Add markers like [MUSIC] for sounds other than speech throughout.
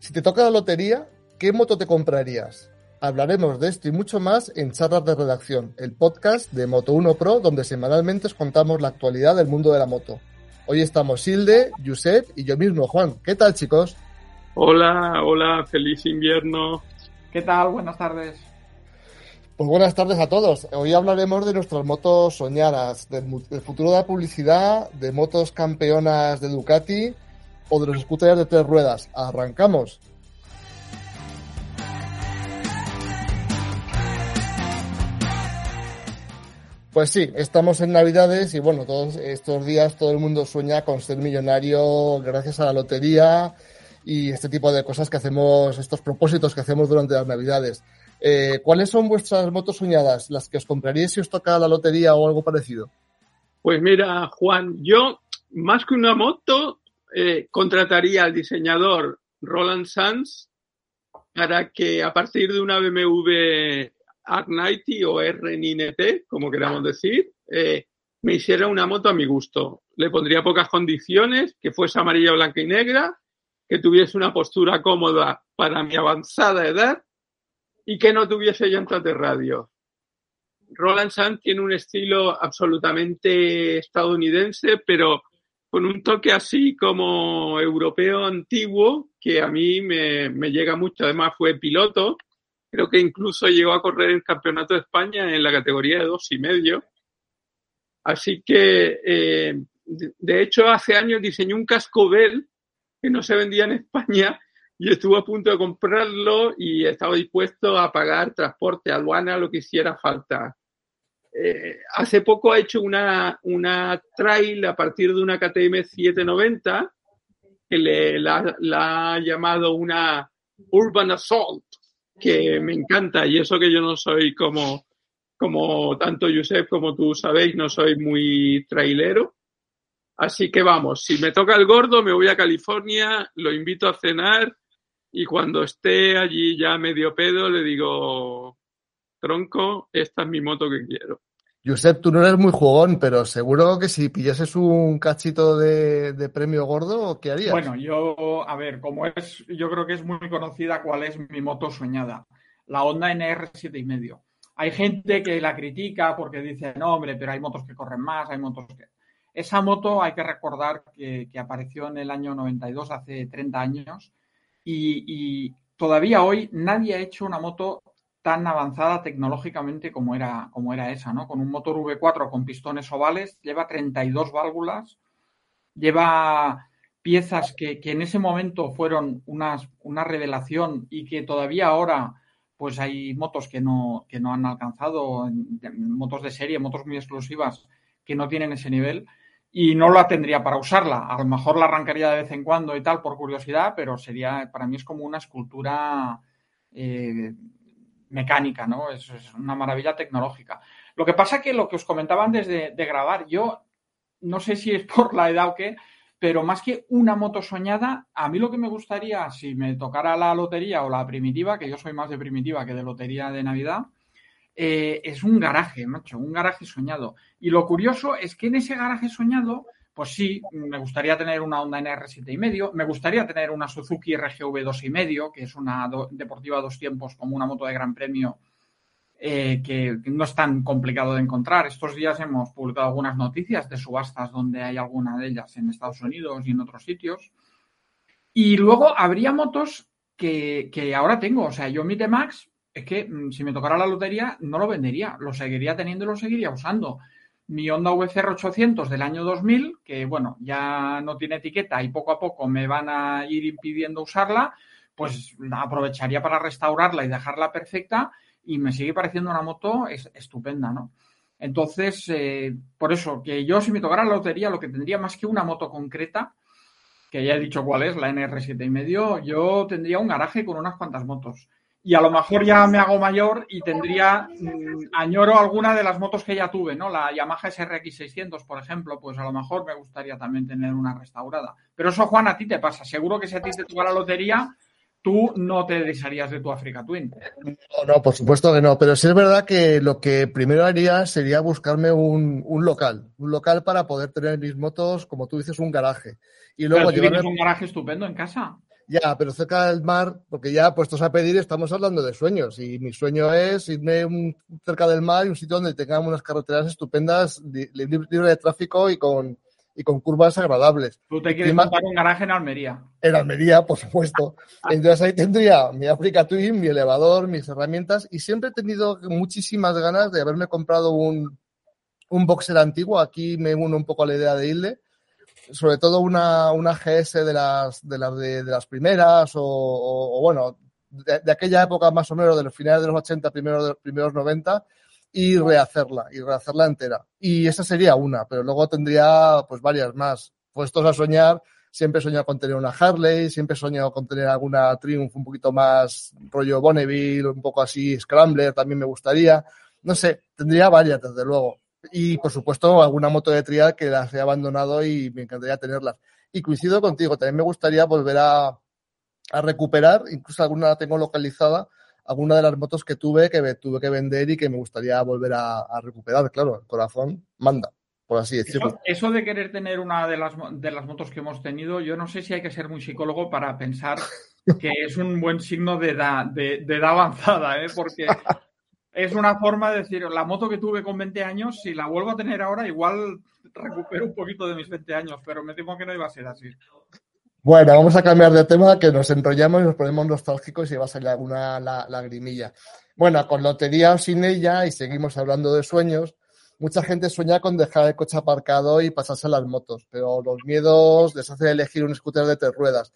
Si te toca la lotería, ¿qué moto te comprarías? Hablaremos de esto y mucho más en Charlas de Redacción, el podcast de Moto 1 Pro, donde semanalmente os contamos la actualidad del mundo de la moto. Hoy estamos Hilde, Josep y yo mismo, Juan. ¿Qué tal, chicos? Hola, hola, feliz invierno. ¿Qué tal? Buenas tardes. Pues buenas tardes a todos. Hoy hablaremos de nuestras motos soñadas, del, futuro de la publicidad, de motos campeonas de Ducati o de los scooters de tres ruedas. Arrancamos. Pues sí, estamos en Navidades y bueno, todos estos días todo el mundo sueña con ser millonario gracias a la lotería y este tipo de cosas que hacemos, estos propósitos que hacemos durante las Navidades. Eh, ¿Cuáles son vuestras motos soñadas? ¿Las que os compraríais si os toca la lotería o algo parecido? Pues mira, Juan, yo más que una moto, eh, contrataría al diseñador Roland Sanz para que a partir de una BMW R90 o R9T, como queramos decir, eh, me hiciera una moto a mi gusto. Le pondría pocas condiciones, que fuese amarilla, blanca y negra, que tuviese una postura cómoda para mi avanzada edad y que no tuviese llantas de radio. Roland Sanz tiene un estilo absolutamente estadounidense, pero con un toque así como europeo antiguo que a mí me, llega mucho. Además fue piloto, creo que incluso llegó a correr el Campeonato de España en la categoría de dos y medio. Así que, eh, de, hecho, hace años diseñó un casco Bell que no se vendía en España y estuvo a punto de comprarlo y estaba dispuesto a pagar transporte, aduana, lo que hiciera falta. Eh, hace poco ha hecho una, una trail a partir de una KTM 790 que le, la, ha llamado una Urban Assault, que me encanta y eso que yo no soy como, como tanto Josep como tú sabéis, no soy muy trailero. Así que vamos, si me toca el gordo, me voy a California, lo invito a cenar y cuando esté allí ya medio pedo le digo, tronco, esta es mi moto que quiero. Josep, tú no eres muy jugón, pero seguro que si pillases un cachito de, premio gordo, ¿qué harías? Bueno, yo, a ver, como es, yo creo que es muy conocida cuál es mi moto soñada, la Honda NR 7,5. Hay gente que la critica porque dice, no, hombre, pero hay motos que corren más, hay motos que... Esa moto hay que recordar que, apareció en el año 92, hace 30 años, y, todavía hoy nadie ha hecho una moto tan avanzada tecnológicamente como era, como era esa, ¿no? Con un motor V4 con pistones ovales, lleva 32 válvulas, lleva piezas que, en ese momento fueron unas, una revelación y que todavía ahora pues hay motos que no, que no han alcanzado, motos de serie, motos muy exclusivas que no tienen ese nivel y no la tendría para usarla. A lo mejor la arrancaría de vez en cuando y tal por curiosidad, pero sería, para mí es como una escultura eh, mecánica, ¿no? Es, una maravilla tecnológica. Lo que pasa que lo que os comentaba antes de, grabar, yo no sé si es [LAUGHS] por la edad o qué, pero más que una moto soñada, a mí lo que me gustaría, si me tocara la lotería o la primitiva, que yo soy más de primitiva que de lotería de Navidad, eh, es un garaje, macho, un garaje soñado. Y lo curioso es que en ese garaje soñado, pues sí, me gustaría tener una Honda NR medio, me gustaría tener una Suzuki RGV 2,5, que es una deportiva dos tiempos como una moto de gran premio eh, que no es tan complicado de encontrar. Estos días hemos publicado algunas noticias de subastas donde hay alguna de ellas en Estados Unidos y en otros sitios. Y luego habría motos que, que ahora tengo. O sea, yo mi T-Max es que mm, si me tocara la lotería no lo vendería, lo seguiría teniendo y lo seguiría usando. Mi Honda VCR 800 del año 2000, que bueno, ya no tiene etiqueta y poco a poco me van a ir impidiendo usarla, pues aprovecharía para restaurarla y dejarla perfecta y me sigue pareciendo una moto estupenda, ¿no? Entonces, eh, por eso, que yo si me tocara la lotería, lo que tendría más que una moto concreta, que ya he dicho cuál es, la NR7 y medio, yo tendría un garaje con unas cuantas motos y a lo mejor ya me hago mayor y tendría, mm, añoro alguna de las motos que ya tuve, ¿no? La Yamaha SRX 600, por ejemplo, pues a lo mejor me gustaría también tener una restaurada. Pero eso, Juan, a ti te pasa. Seguro que si a ti te toca la lotería, tú no te desharías de tu Africa Twin. No, no, por supuesto que no, pero sí es verdad que lo que primero haría sería buscarme un, local, un local para poder tener mis motos, como tú dices, un garaje. Y luego pero tú tienes un garaje estupendo en casa. Ya, pero cerca del mar, porque ya puestos a pedir estamos hablando de sueños y mi sueño es irme cerca del mar y un sitio donde tengamos unas carreteras estupendas, libre de tráfico y con, y con curvas agradables. Tú te quieres montar un garaje en Almería. En Almería, por supuesto. [LAUGHS] Entonces ahí tendría mi Africa Twin, mi elevador, mis herramientas y siempre he tenido muchísimas ganas de haberme comprado un, un boxer antiguo. Aquí me uno un poco a la idea de irle sobre todo una, una GS de las, de las, de, las primeras o, bueno, de, aquella época más o menos, de los finales de los 80, primeros, de los primeros 90, y rehacerla, y rehacerla entera. Y esa sería una, pero luego tendría pues varias más. Puestos a soñar, siempre he soñado con tener una Harley, siempre he soñado con tener alguna Triumph un poquito más rollo Bonneville, un poco así Scrambler, también me gustaría. No sé, tendría varias, desde luego. Y por supuesto, alguna moto de trial que las he abandonado y me encantaría tenerlas. Y coincido contigo, también me gustaría volver a, a recuperar, incluso alguna la tengo localizada, alguna de las motos que tuve, que tuve que vender y que me gustaría volver a, recuperar. Claro, el corazón manda, por así decirlo. Eso, de querer tener una de las, de las motos que hemos tenido, yo no sé si hay que ser muy psicólogo para pensar que es un buen signo de edad, de, de edad avanzada, ¿eh? porque es una forma de decir, la moto que tuve con 20 años, si la vuelvo a tener ahora, igual recupero un poquito de mis 20 años, pero me temo que no iba a ser así. Bueno, vamos a cambiar de tema, que nos enrollamos y nos ponemos nostálgicos y va a salir alguna lagrimilla. Bueno, con lotería o sin ella, y seguimos hablando de sueños, mucha gente sueña con dejar el coche aparcado y pasarse a las motos, pero los miedos les hacen elegir un scooter de tres ruedas,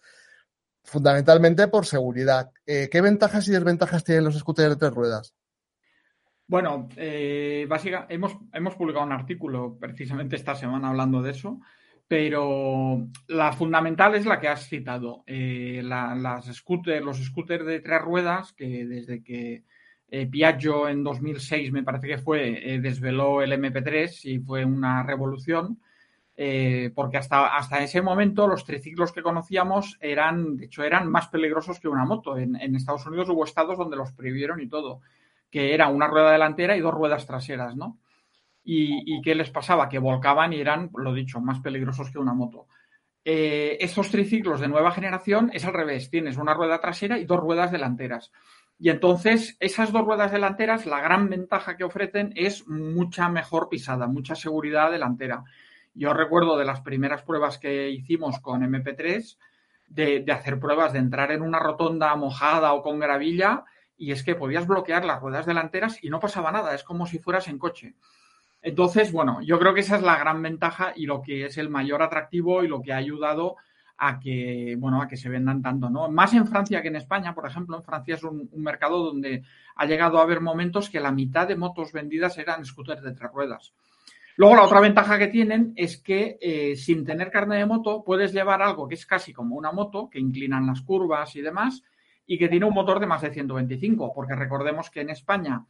fundamentalmente por seguridad. Eh, ¿Qué ventajas y desventajas tienen los scooters de tres ruedas? Bueno, eh, básicamente hemos, hemos publicado un artículo precisamente esta semana hablando de eso, pero la fundamental es la que has citado. Eh, las scooter, los scooters de tres ruedas, que desde que eh, Piaggio en 2006, me parece que fue, desveló el MP3 y fue una revolución. porque hasta, hasta ese momento los triciclos que conocíamos eran, de hecho, eran más peligrosos que una moto. En Estados Unidos hubo estados donde los prohibieron y todo que era una rueda delantera y dos ruedas traseras, ¿no? Y, qué les pasaba? Que volcaban y eran, lo dicho, más peligrosos que una moto. Eh, estos triciclos de nueva generación es al revés, tienes una rueda trasera y dos ruedas delanteras. Y entonces, esas dos ruedas delanteras, la gran ventaja que ofrecen es mucha mejor pisada, mucha seguridad delantera. Yo recuerdo de las primeras pruebas que hicimos con MP3, de, de hacer pruebas de entrar en una rotonda mojada o con gravilla y es que podías bloquear las ruedas delanteras y no pasaba nada, es como si fueras en coche. Entonces, bueno, yo creo que esa es la gran ventaja y lo que es el mayor atractivo y lo que ha ayudado a que, bueno, a que se vendan tanto, ¿no? Más en Francia que en España, por ejemplo, en Francia es un, mercado donde ha llegado a haber momentos que la mitad de motos vendidas eran scooters de tres ruedas. Luego, la otra ventaja que tienen es que eh, sin tener carne de moto puedes llevar algo que es casi como una moto, que inclinan las curvas y demás, y que tiene un motor de más de 125, porque recordemos que en España,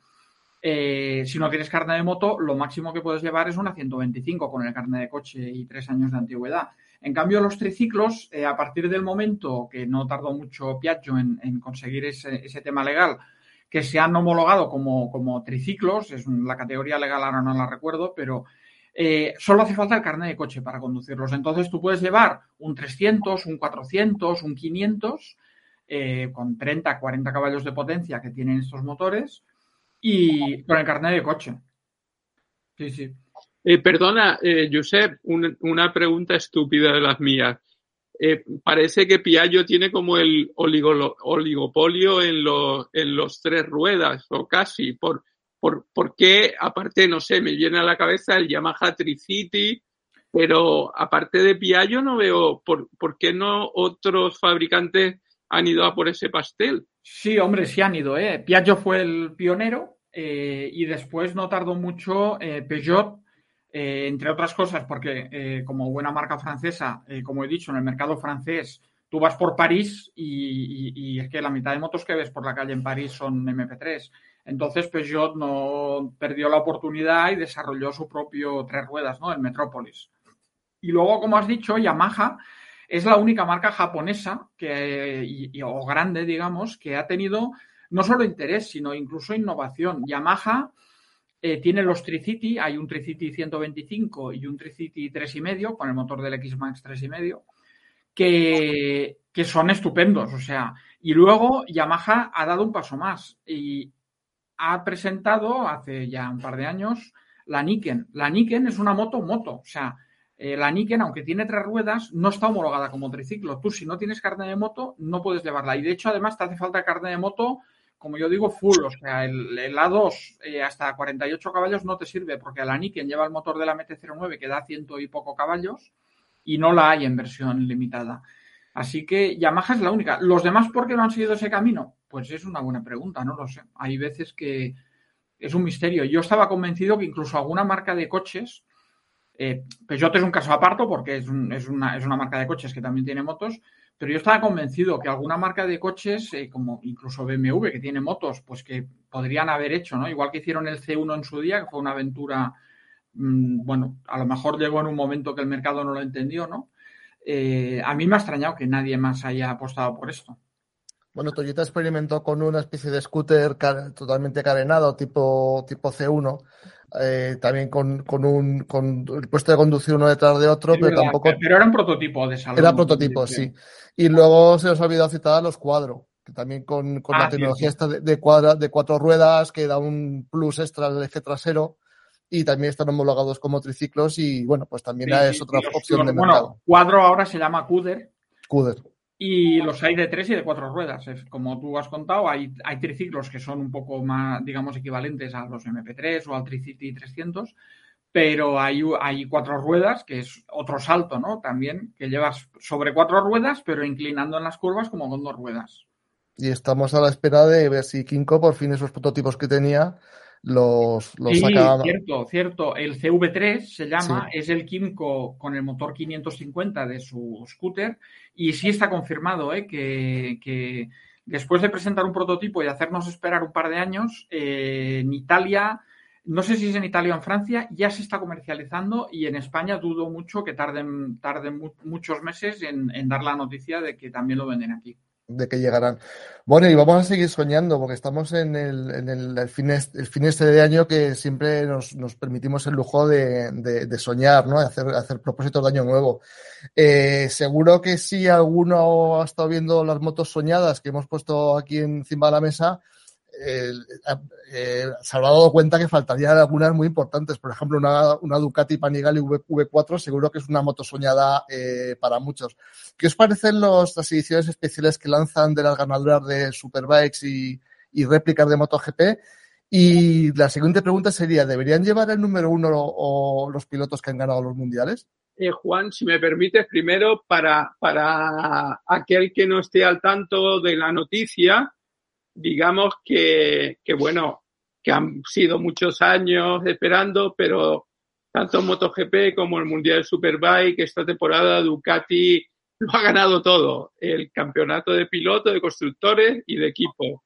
eh, si no tienes carne de moto, lo máximo que puedes llevar es una 125 con el carne de coche y tres años de antigüedad. En cambio, los triciclos, eh, a partir del momento que no tardó mucho Piaggio en, conseguir ese, tema legal, que se han homologado como, como triciclos, es la categoría legal ahora no la recuerdo, pero eh, solo hace falta el carnet de coche para conducirlos. Entonces tú puedes llevar un 300, un 400, un 500 eh, con 30, 40 caballos de potencia que tienen estos motores y con el carnet de coche. Sí, sí. Eh, perdona, eh, Josep, una pregunta estúpida de las mías. parece que Piaggio tiene como el oligopolio en, en los tres ruedas, o casi. ¿Por, por, por qué? Aparte, no sé, me viene a la cabeza el Yamaha Tricity, pero aparte de Piaggio no veo por, por qué no otros fabricantes han ido a por ese pastel. Sí, hombre, sí han ido. ¿eh? Piaggio fue el pionero eh, y después no tardó mucho eh, Peugeot, eh, entre otras cosas, porque como buena marca francesa, como he dicho, en el mercado francés, tú vas por París y, es que la mitad de motos que ves por la calle en París son MP3. Entonces Peugeot no perdió la oportunidad y desarrolló su propio tres ruedas, ¿no? El Metrópolis. Y luego, como has dicho, Yamaha es la única marca japonesa que, o grande, digamos, que ha tenido no solo interés, sino incluso innovación. Yamaha eh, tiene los Tricity, hay un Tricity 125 y un Tricity 3,5 con el motor del X-Max 3,5, que, que son estupendos. O sea, y luego Yamaha ha dado un paso más y ha presentado hace ya un par de años la Niken. La Niken es una moto moto, o sea, eh, la Niken, aunque tiene tres ruedas, no está homologada como triciclo. Tú, si no tienes carne de moto, no puedes llevarla. Y de hecho, además, te hace falta carne de moto, como yo digo, full. O sea, el, A2 eh, hasta 48 caballos no te sirve, porque la Niken lleva el motor de la MT-09 que da ciento y poco caballos y no la hay en versión limitada. Así que Yamaha es la única. ¿Los demás por qué no han seguido ese camino? Pues es una buena pregunta, no lo sé. Hay veces que es un misterio. Yo estaba convencido que incluso alguna marca de coches, eh, Peugeot es un caso aparto porque es, una, marca de coches que también tiene motos, pero yo estaba convencido que alguna marca de coches, eh, como incluso BMW, que tiene motos, pues que podrían haber hecho, ¿no? Igual que hicieron el C1 en su día, que fue una aventura, mm, bueno, a lo mejor llegó en un momento que el mercado no lo entendió, ¿no? Eh, a mí me ha extrañado que nadie más haya apostado por esto. Bueno, Toyota experimentó con una especie de scooter totalmente carenado, tipo, tipo C1, eh, también con, un con el puesto de conducir uno detrás de otro, pero tampoco. Pero era un prototipo de salud. Era prototipo, sí. Y luego se os ha olvidado citar a los cuadros, que también con, la ah, tecnología esta de, de, de cuatro ruedas, que da un plus extra al eje trasero y también están homologados como triciclos y bueno, pues también es otra opción de mercado. Bueno, cuadro ahora se llama CUDER. CUDER. Y los hay de tres y de cuatro ruedas. Como tú has contado, hay, hay triciclos que son un poco más, digamos, equivalentes a los MP3 o al Tricity 300, pero hay, hay cuatro ruedas, que es otro salto, ¿no? También, que llevas sobre cuatro ruedas, pero inclinando en las curvas como con dos ruedas. Y estamos a la espera de ver si Kinko, por fin, esos prototipos que tenía, los, los sí, cierto, cierto. El CV3 se llama, es el Kimco con el motor 550 de su scooter y sí está confirmado ¿eh? que, después de presentar un prototipo y hacernos esperar un par de años, eh, en Italia, no sé si es en Italia o en Francia, ya se está comercializando y en España dudo mucho que tarden, tarden muchos meses en dar la noticia de que también lo venden aquí de que llegarán. Bueno, y vamos a seguir soñando, porque estamos en el, en el, fin, el fin este de año que siempre nos, nos permitimos el lujo de, de, soñar, ¿no? De hacer, hacer propósitos de año nuevo. Eh, seguro que si alguno ha estado viendo las motos soñadas que hemos puesto aquí encima de la mesa, eh, se habrá dado cuenta que faltarían algunas muy importantes. Por ejemplo, una, una Ducati Panigale v, 4 seguro que es una moto soñada eh, para muchos. ¿Qué os parecen los, las ediciones especiales que lanzan de las ganadoras de Superbikes y, y réplicas de MotoGP? Y la siguiente pregunta sería, ¿deberían llevar el número uno o los pilotos que han ganado los mundiales? Eh, Juan, si me permites, primero para, para aquel que no esté al tanto de la noticia, digamos que, que, bueno, que han sido muchos años esperando, pero tanto MotoGP como el Mundial Superbike, esta temporada Ducati lo ha ganado todo, el campeonato de pilotos, de constructores y de equipo.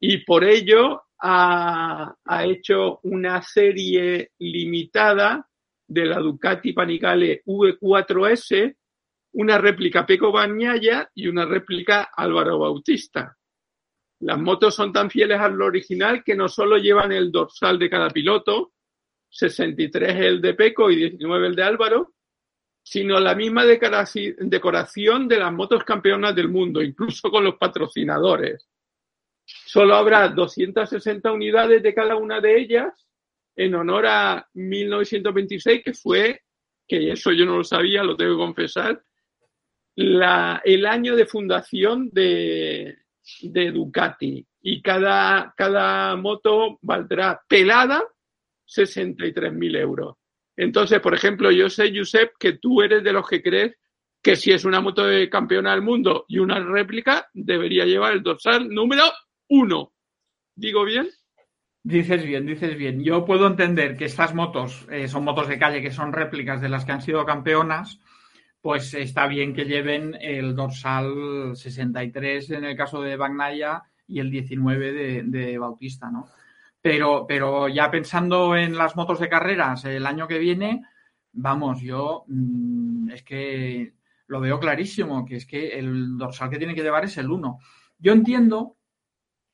Y por ello ha, ha hecho una serie limitada de la Ducati Panigale V4S, una réplica Peco Bagnaia y una réplica Álvaro Bautista. Las motos son tan fieles al original que no solo llevan el dorsal de cada piloto, 63 el de Peco y 19 el de Álvaro, sino la misma decoración de las motos campeonas del mundo, incluso con los patrocinadores. Solo habrá 260 unidades de cada una de ellas en honor a 1926, que fue, que eso yo no lo sabía, lo tengo que confesar, el año de fundación de, de Ducati y cada, cada moto valdrá pelada 63.000 euros. Entonces, por ejemplo, yo sé, Josep, que tú eres de los que crees que si es una moto de campeona del mundo y una réplica, debería llevar el dorsal número uno. ¿Digo bien? Dices bien, dices bien. Yo puedo entender que estas motos eh, son motos de calle que son réplicas de las que han sido campeonas, pues está bien que lleven el dorsal 63 en el caso de Bagnaya y el 19 de, Bautista, ¿no? Pero, pero ya pensando en las motos de carreras el año que viene, vamos, yo mm, es que lo veo clarísimo, que es que el dorsal que tiene que llevar es el 1. Yo entiendo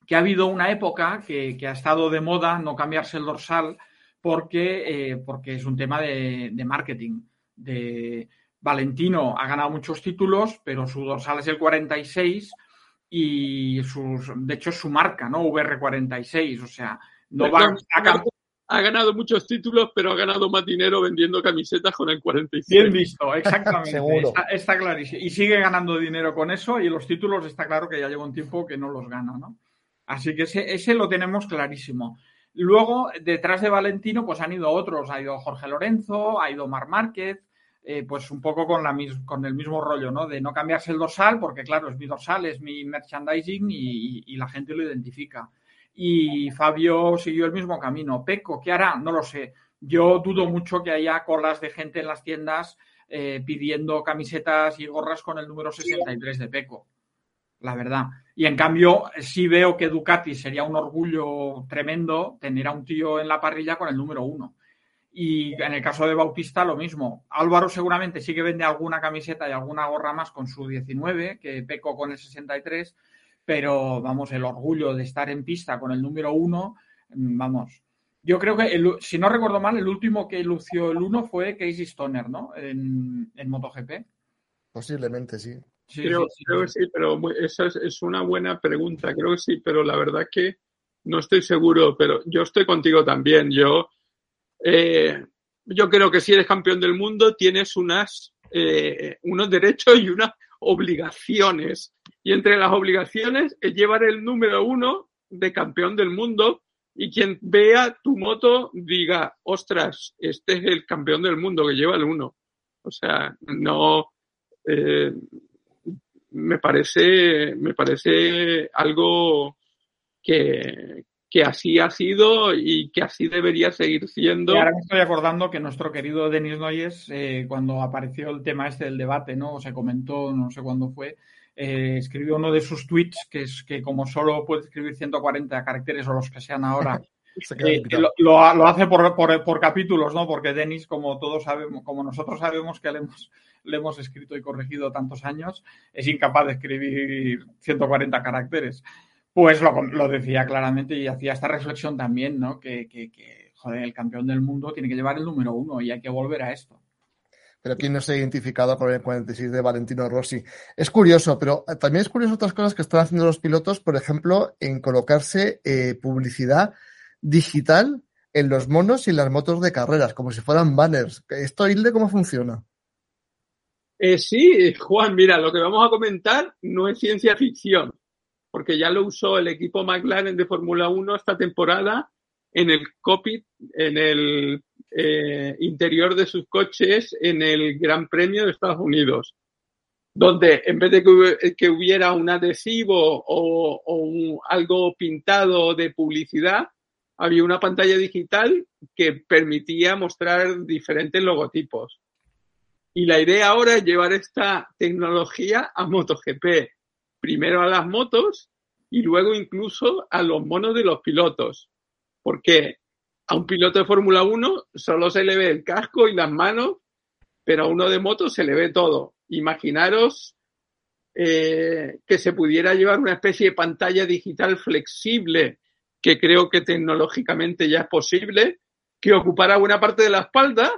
que ha habido una época que, ha estado de moda no cambiarse el dorsal porque, eh, porque es un tema de, de marketing, de, Valentino ha ganado muchos títulos, pero su dorsal es el 46 y sus, de hecho es su marca, ¿no? VR46, o sea, no va a, ha ganado muchos títulos, pero ha ganado más dinero vendiendo camisetas con el 46. Bien visto, exactamente. está, clarísimo. Y sigue ganando dinero con eso y los títulos está claro que ya lleva un tiempo que no los gana, ¿no? Así que ese, lo tenemos clarísimo. Luego, detrás de Valentino, pues han ido otros. Ha ido Jorge Lorenzo, ha ido Mar Márquez, eh, pues un poco con, la, con el mismo rollo, ¿no? De no cambiarse el dorsal, porque claro, es mi dorsal, es mi merchandising y la gente lo identifica y Fabio siguió el mismo camino. Peco, ¿qué hará? No lo sé. Yo dudo mucho que haya colas de gente en las tiendas eh, pidiendo camisetas y gorras con el número 63 de Peco. La verdad. Y en cambio, sí veo que Ducati sería un orgullo tremendo tener a un tío en la parrilla con el número uno. Y en el caso de Bautista, lo mismo. Álvaro seguramente sí que vende alguna camiseta y alguna gorra más con su 19, que Peco con el 63 pero vamos, el orgullo de estar en pista con el número uno, mm, vamos. Yo creo que, si no recuerdo mal, el último que lució el uno fue Casey Stoner, ¿no? En, MotoGP. Posiblemente, sí. creo, que sí, pero esa es, una buena pregunta. Creo que sí, pero la verdad que no estoy seguro, pero yo estoy contigo también. Yo, eh, yo creo que si eres campeón del mundo tienes unas, eh, unos derechos y unas obligaciones. Y entre las obligaciones es llevar el número uno de campeón del mundo y quien vea tu moto diga, ostras, este es el campeón del mundo que lleva el uno. O sea, no, eh, me parece, me parece algo que, que así ha sido y que así debería seguir siendo. Y ahora me estoy acordando que nuestro querido Denis Noyes, eh, cuando apareció el tema este del debate, ¿no? O se comentó, no sé cuándo fue, eh, escribió uno de sus tweets que es que como solo puede escribir 140 caracteres o los que sean ahora, [LAUGHS] eh, lo, hace por, capítulos, ¿no? Porque Denis, como todos sabemos, como nosotros sabemos que le hemos, [LAUGHS] le hemos escrito y corregido tantos años, es incapaz de escribir 140 caracteres. Pues lo, decía claramente y hacía esta reflexión también, ¿no? Que, joder, el campeón del mundo tiene que llevar el número uno y hay que volver a esto. Pero ¿quién no se ha identificado con el 46 de Valentino Rossi? Es curioso, pero también es curioso otras cosas que están haciendo los pilotos, por ejemplo, en colocarse eh, publicidad digital en los monos y las motos de carreras, como si fueran banners. ¿Esto, Hilde, cómo funciona? Eh, sí, Juan, mira, lo que vamos a comentar no es ciencia ficción porque ya lo usó el equipo McLaren de Fórmula 1 esta temporada en el cockpit, en el eh, interior de sus coches en el Gran Premio de Estados Unidos, donde en vez de que, hubiera un adhesivo o, algo pintado de publicidad, había una pantalla digital que permitía mostrar diferentes logotipos. Y la idea ahora es llevar esta tecnología a MotoGP primero a las motos y luego incluso a los monos de los pilotos. Porque a un piloto de Fórmula 1 solo se le ve el casco y las manos, pero a uno de moto se le ve todo. Imaginaros eh, que se pudiera llevar una especie de pantalla digital flexible, que creo que tecnológicamente ya es posible, que ocupara buena parte de la espalda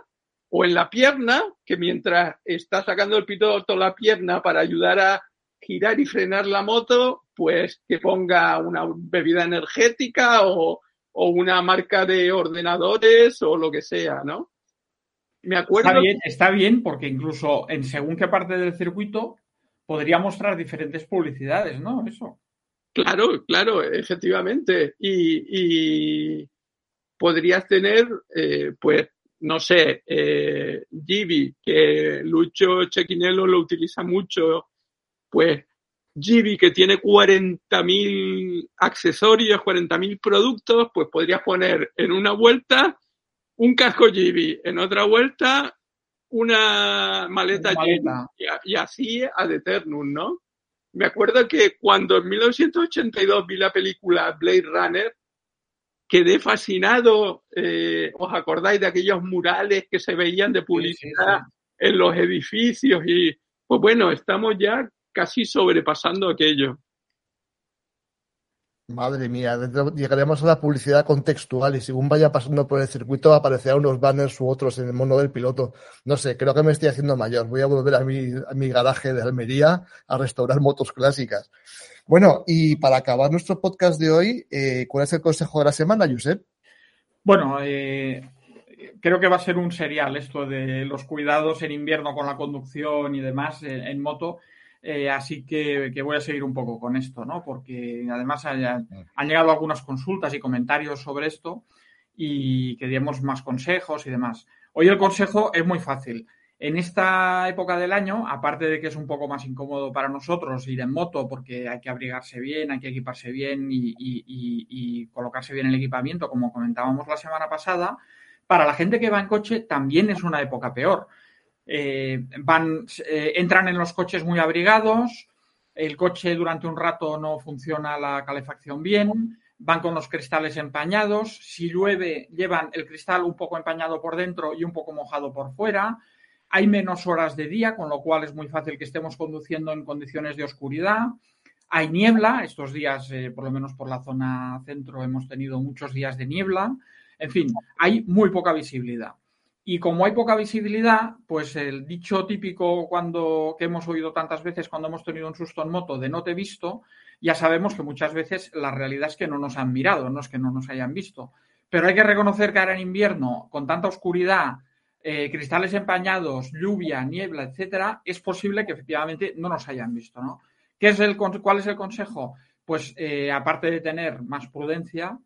o en la pierna, que mientras está sacando el piloto la pierna para ayudar a girar y frenar la moto, pues que ponga una bebida energética o, una marca de ordenadores o lo que sea, ¿no? Me acuerdo. Está bien, está bien, porque incluso en según qué parte del circuito podría mostrar diferentes publicidades, ¿no? Eso. Claro, claro, efectivamente. Y, podrías tener, eh, pues, no sé, eh, Gibi, que Lucho Chequinelo lo utiliza mucho pues Gibi, que tiene 40.000 accesorios, 40.000 productos, pues podrías poner en una vuelta un casco Gibi, en otra vuelta una maleta, y, así ad eternum, ¿no? Me acuerdo que cuando en 1982 vi la película Blade Runner, quedé fascinado, eh, ¿os acordáis de aquellos murales que se veían de publicidad en los edificios? Y pues bueno, estamos ya casi sobrepasando aquello. Madre mía, llegaremos a la publicidad contextual y según vaya pasando por el circuito aparecerán unos banners u otros en el mono del piloto. No sé, creo que me estoy haciendo mayor. Voy a volver a mi, a mi garaje de Almería a restaurar motos clásicas. Bueno, y para acabar nuestro podcast de hoy, eh, ¿cuál es el consejo de la semana, Josep? Bueno, eh, creo que va a ser un serial esto de los cuidados en invierno con la conducción y demás eh, en moto. Eh, así que, voy a seguir un poco con esto, ¿no? Porque además han llegado algunas consultas y comentarios sobre esto y que demos más consejos y demás. Hoy el consejo es muy fácil. En esta época del año, aparte de que es un poco más incómodo para nosotros ir en moto porque hay que abrigarse bien, hay que equiparse bien y colocarse bien el equipamiento, como comentábamos la semana pasada, para la gente que va en coche también es una época peor eh, van, eh, entran en los coches muy abrigados, el coche durante un rato no funciona la calefacción bien, van con los cristales empañados, si llueve llevan el cristal un poco empañado por dentro y un poco mojado por fuera, hay menos horas de día, con lo cual es muy fácil que estemos conduciendo en condiciones de oscuridad, hay niebla, estos días, eh, por lo menos por la zona centro, hemos tenido muchos días de niebla, en fin, hay muy poca visibilidad. Y como hay poca visibilidad, pues el dicho típico cuando que hemos oído tantas veces cuando hemos tenido un susto en moto de no te he visto, ya sabemos que muchas veces la realidad es que no nos han mirado, no es que no nos hayan visto. Pero hay que reconocer que ahora en invierno, con tanta oscuridad, eh, cristales empañados, lluvia, niebla, etcétera, es posible que efectivamente no nos hayan visto, ¿no? ¿Qué es el, ¿Cuál es el consejo? Pues eh, aparte de tener más prudencia,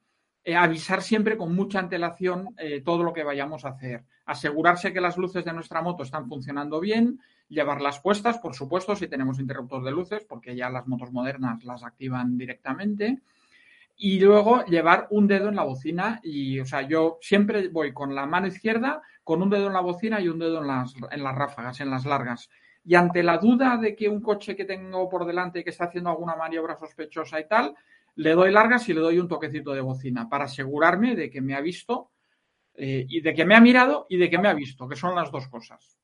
eh, avisar siempre con mucha antelación todo lo que vayamos a hacer asegurarse que las luces de nuestra moto están funcionando bien, llevarlas puestas, por supuesto, si tenemos interruptor de luces, porque ya las motos modernas las activan directamente. Y luego llevar un dedo en la bocina y, o sea, yo siempre voy con la mano izquierda, con un dedo en la bocina y un dedo en las, en las ráfagas, en las largas. Y ante la duda de que un coche que tengo por delante que está haciendo alguna maniobra sospechosa y tal, le doy largas y le doy un toquecito de bocina para asegurarme de que me ha visto eh, y de que me ha mirado y de que me ha visto, que son las dos cosas.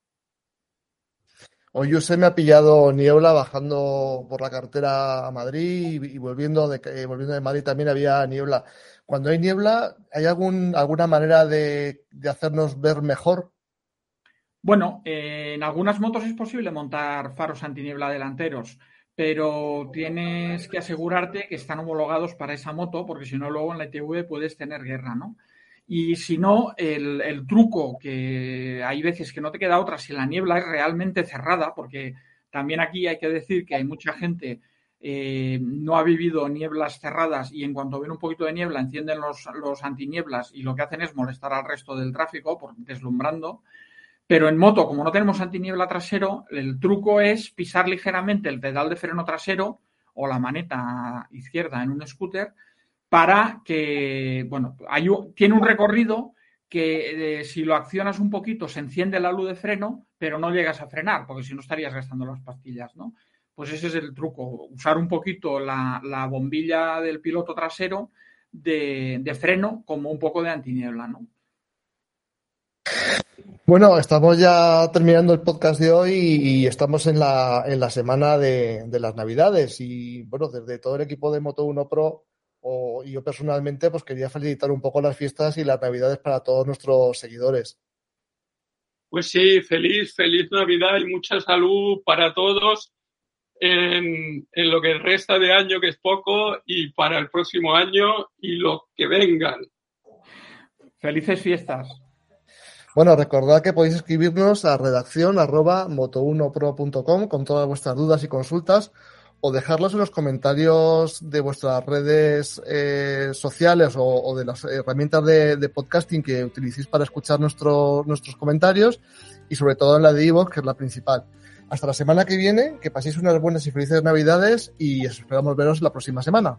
Hoy se me ha pillado niebla bajando por la carretera a Madrid y, volviendo, de, eh, volviendo de Madrid también había niebla. Cuando hay niebla, ¿hay algún, alguna manera de, hacernos ver mejor? Bueno, eh, en algunas motos es posible montar faros antiniebla delanteros, pero tienes que asegurarte que están homologados para esa moto, porque si no, luego en la ITV puedes tener guerra, ¿no? Y si no, el, truco, que hay veces que no te queda otra si la niebla es realmente cerrada, porque también aquí hay que decir que hay mucha gente eh, no ha vivido nieblas cerradas y en cuanto ven un poquito de niebla encienden los, los antinieblas y lo que hacen es molestar al resto del tráfico por, deslumbrando. Pero en moto, como no tenemos antiniebla trasero, el truco es pisar ligeramente el pedal de freno trasero o la maneta izquierda en un scooter para que, bueno, tiene un recorrido que eh, si lo accionas un poquito se enciende la luz de freno, pero no llegas a frenar, porque si no estarías gastando las pastillas, ¿no? Pues ese es el truco, usar un poquito la, bombilla del piloto trasero de, freno como un poco de antiniebla, ¿no? Bueno, estamos ya terminando el podcast de hoy y estamos en la, en la semana de, de las Navidades y bueno, desde todo el equipo de Moto 1 Pro y yo personalmente pues quería felicitar un poco las fiestas y las navidades para todos nuestros seguidores. Pues sí, feliz, feliz Navidad y mucha salud para todos en, en, lo que resta de año, que es poco, y para el próximo año y lo que vengan. Felices fiestas. Bueno, recordad que podéis escribirnos a redacción moto1pro.com con todas vuestras dudas y consultas o dejarlos en los comentarios de vuestras redes eh, sociales o, de las herramientas de, podcasting que utilicéis para escuchar nuestros comentarios y sobre todo en la de Evox, que es la principal. Hasta la semana que viene, que paséis unas buenas y felices Navidades y esperamos veros la próxima semana.